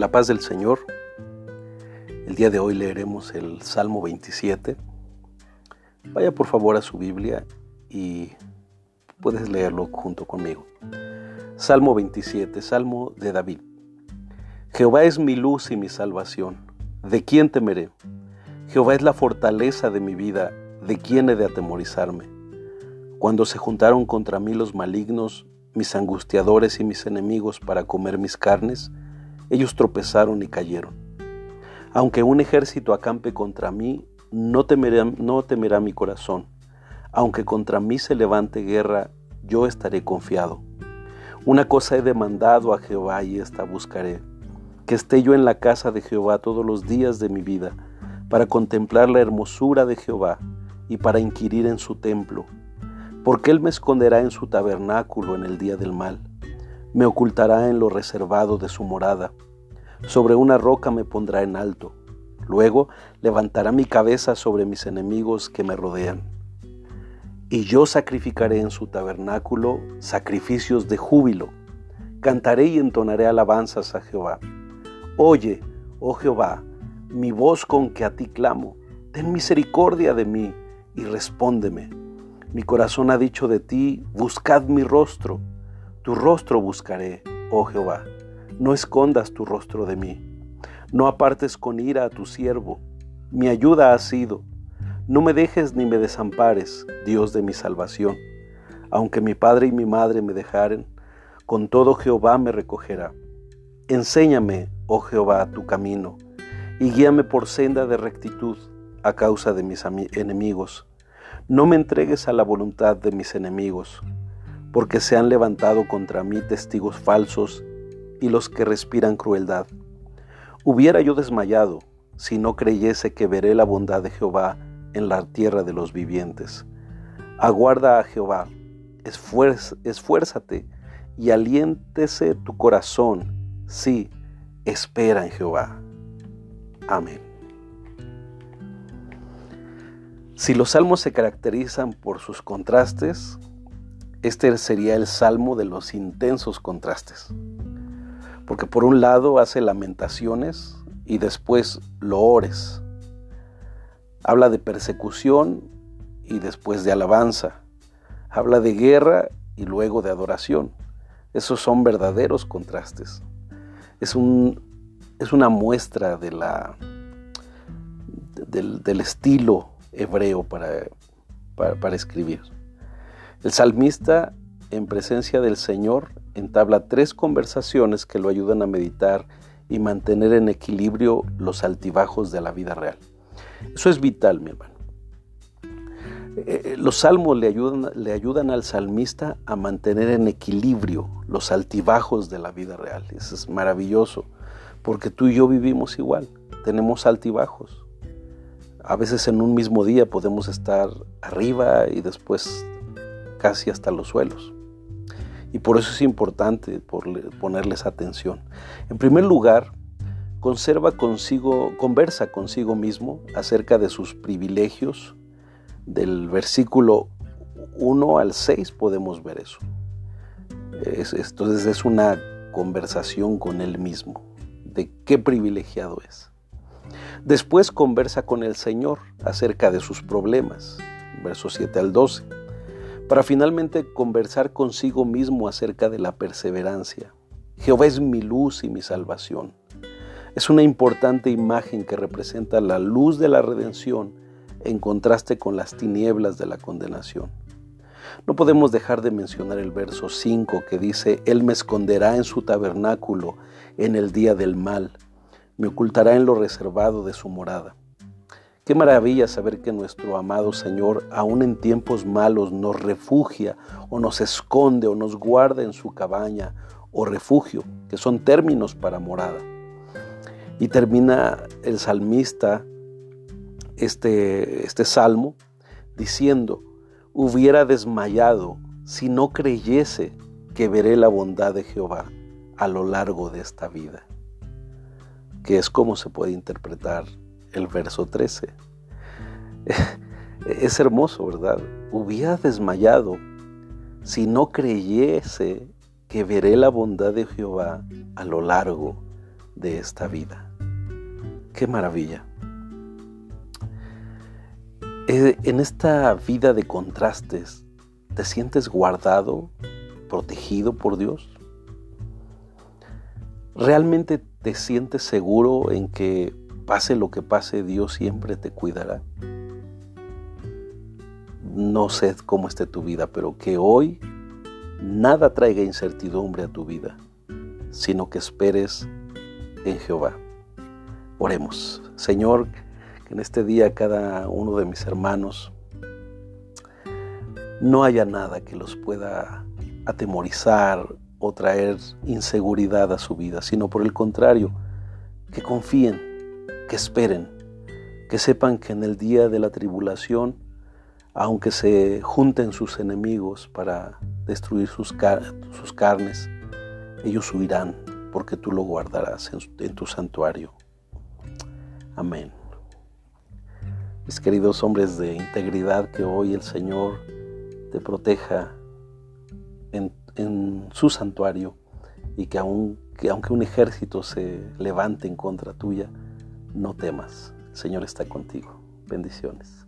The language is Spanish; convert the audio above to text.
La paz del Señor. El día de hoy leeremos el Salmo 27. Vaya por favor a su Biblia y puedes leerlo junto conmigo. Salmo 27, Salmo de David. Jehová es mi luz y mi salvación. ¿De quién temeré? Jehová es la fortaleza de mi vida. ¿De quién he de atemorizarme? Cuando se juntaron contra mí los malignos, mis angustiadores y mis enemigos para comer mis carnes, ellos tropezaron y cayeron. Aunque un ejército acampe contra mí, no temerá, no temerá mi corazón. Aunque contra mí se levante guerra, yo estaré confiado. Una cosa he demandado a Jehová y esta buscaré, que esté yo en la casa de Jehová todos los días de mi vida, para contemplar la hermosura de Jehová y para inquirir en su templo porque Él me esconderá en su tabernáculo en el día del mal, me ocultará en lo reservado de su morada, sobre una roca me pondrá en alto, luego levantará mi cabeza sobre mis enemigos que me rodean. Y yo sacrificaré en su tabernáculo sacrificios de júbilo, cantaré y entonaré alabanzas a Jehová. Oye, oh Jehová, mi voz con que a ti clamo, ten misericordia de mí y respóndeme mi corazón ha dicho de ti, buscad mi rostro. Tu rostro buscaré, oh Jehová. No escondas tu rostro de mí. No apartes con ira a tu siervo. Mi ayuda ha sido. No me dejes ni me desampares, Dios de mi salvación. Aunque mi padre y mi madre me dejaren, con todo Jehová me recogerá. Enséñame, oh Jehová, tu camino, y guíame por senda de rectitud a causa de mis enemigos no me entregues a la voluntad de mis enemigos, porque se han levantado contra mí testigos falsos y los que respiran crueldad. Hubiera yo desmayado si no creyese que veré la bondad de Jehová en la tierra de los vivientes. Aguarda a Jehová, esfuérzate y aliéntese tu corazón. Sí, espera en Jehová. Amén. Si los salmos se caracterizan por sus contrastes, este sería el salmo de los intensos contrastes. Porque por un lado hace lamentaciones y después loores. Habla de persecución y después de alabanza. Habla de guerra y luego de adoración. Esos son verdaderos contrastes. Es, un, es una muestra de la, del, del estilo hebreo para, para, escribir. El salmista, en presencia del Señor, entabla tres conversaciones que lo ayudan a meditar y mantener en equilibrio los altibajos de la vida real. Eso es vital, mi hermano. Eh, eh, los salmos le ayudan, le ayudan al salmista a mantener en equilibrio los altibajos de la vida real. Eso es maravilloso, porque tú y yo vivimos igual, tenemos altibajos. A veces en un mismo día podemos estar arriba y después casi hasta los suelos. Y por eso es importante ponerles atención. En primer lugar, conserva consigo, conversa consigo mismo acerca de sus privilegios. Del versículo 1 al 6 podemos ver eso. entonces es una conversación con él mismo, de qué privilegiado es. Después conversa con el Señor acerca de sus problemas, versos 7 al 12, para finalmente conversar consigo mismo acerca de la perseverancia. Jehová es mi luz y mi salvación. Es una importante imagen que representa la luz de la redención en contraste con las tinieblas de la condenación. No podemos dejar de mencionar el verso 5 que dice, Él me esconderá en su tabernáculo en el día del mal me ocultará en lo reservado de su morada. Qué maravilla saber que nuestro amado Señor, aun en tiempos malos, nos refugia o nos esconde o nos guarda en su cabaña o refugio, que son términos para morada. Y termina el salmista este, este salmo diciendo, hubiera desmayado si no creyese que veré la bondad de Jehová a lo largo de esta vida que es como se puede interpretar el verso 13. Es hermoso, ¿verdad? Hubiera desmayado si no creyese que veré la bondad de Jehová a lo largo de esta vida. ¡Qué maravilla! Eh, en esta vida de contrastes, ¿te sientes guardado, protegido por Dios? ¿Realmente te sientes seguro en que pase lo que pase, Dios siempre te cuidará? No sé cómo esté tu vida, pero que hoy nada traiga incertidumbre a tu vida, sino que esperes en Jehová. Oremos. Señor, que en este día cada uno de mis hermanos no haya nada que los pueda atemorizar o traer inseguridad a su vida, sino por el contrario, que confíen, que esperen, que sepan que en el día de la tribulación, aunque se junten sus enemigos para destruir sus, carnes, ellos huirán porque tú lo guardarás en, tu santuario. Amén. Mis queridos hombres de integridad, que hoy el Señor te proteja en, su santuario y que aunque un ejército se levante en contra tuya, no temas. El Señor está contigo. Bendiciones.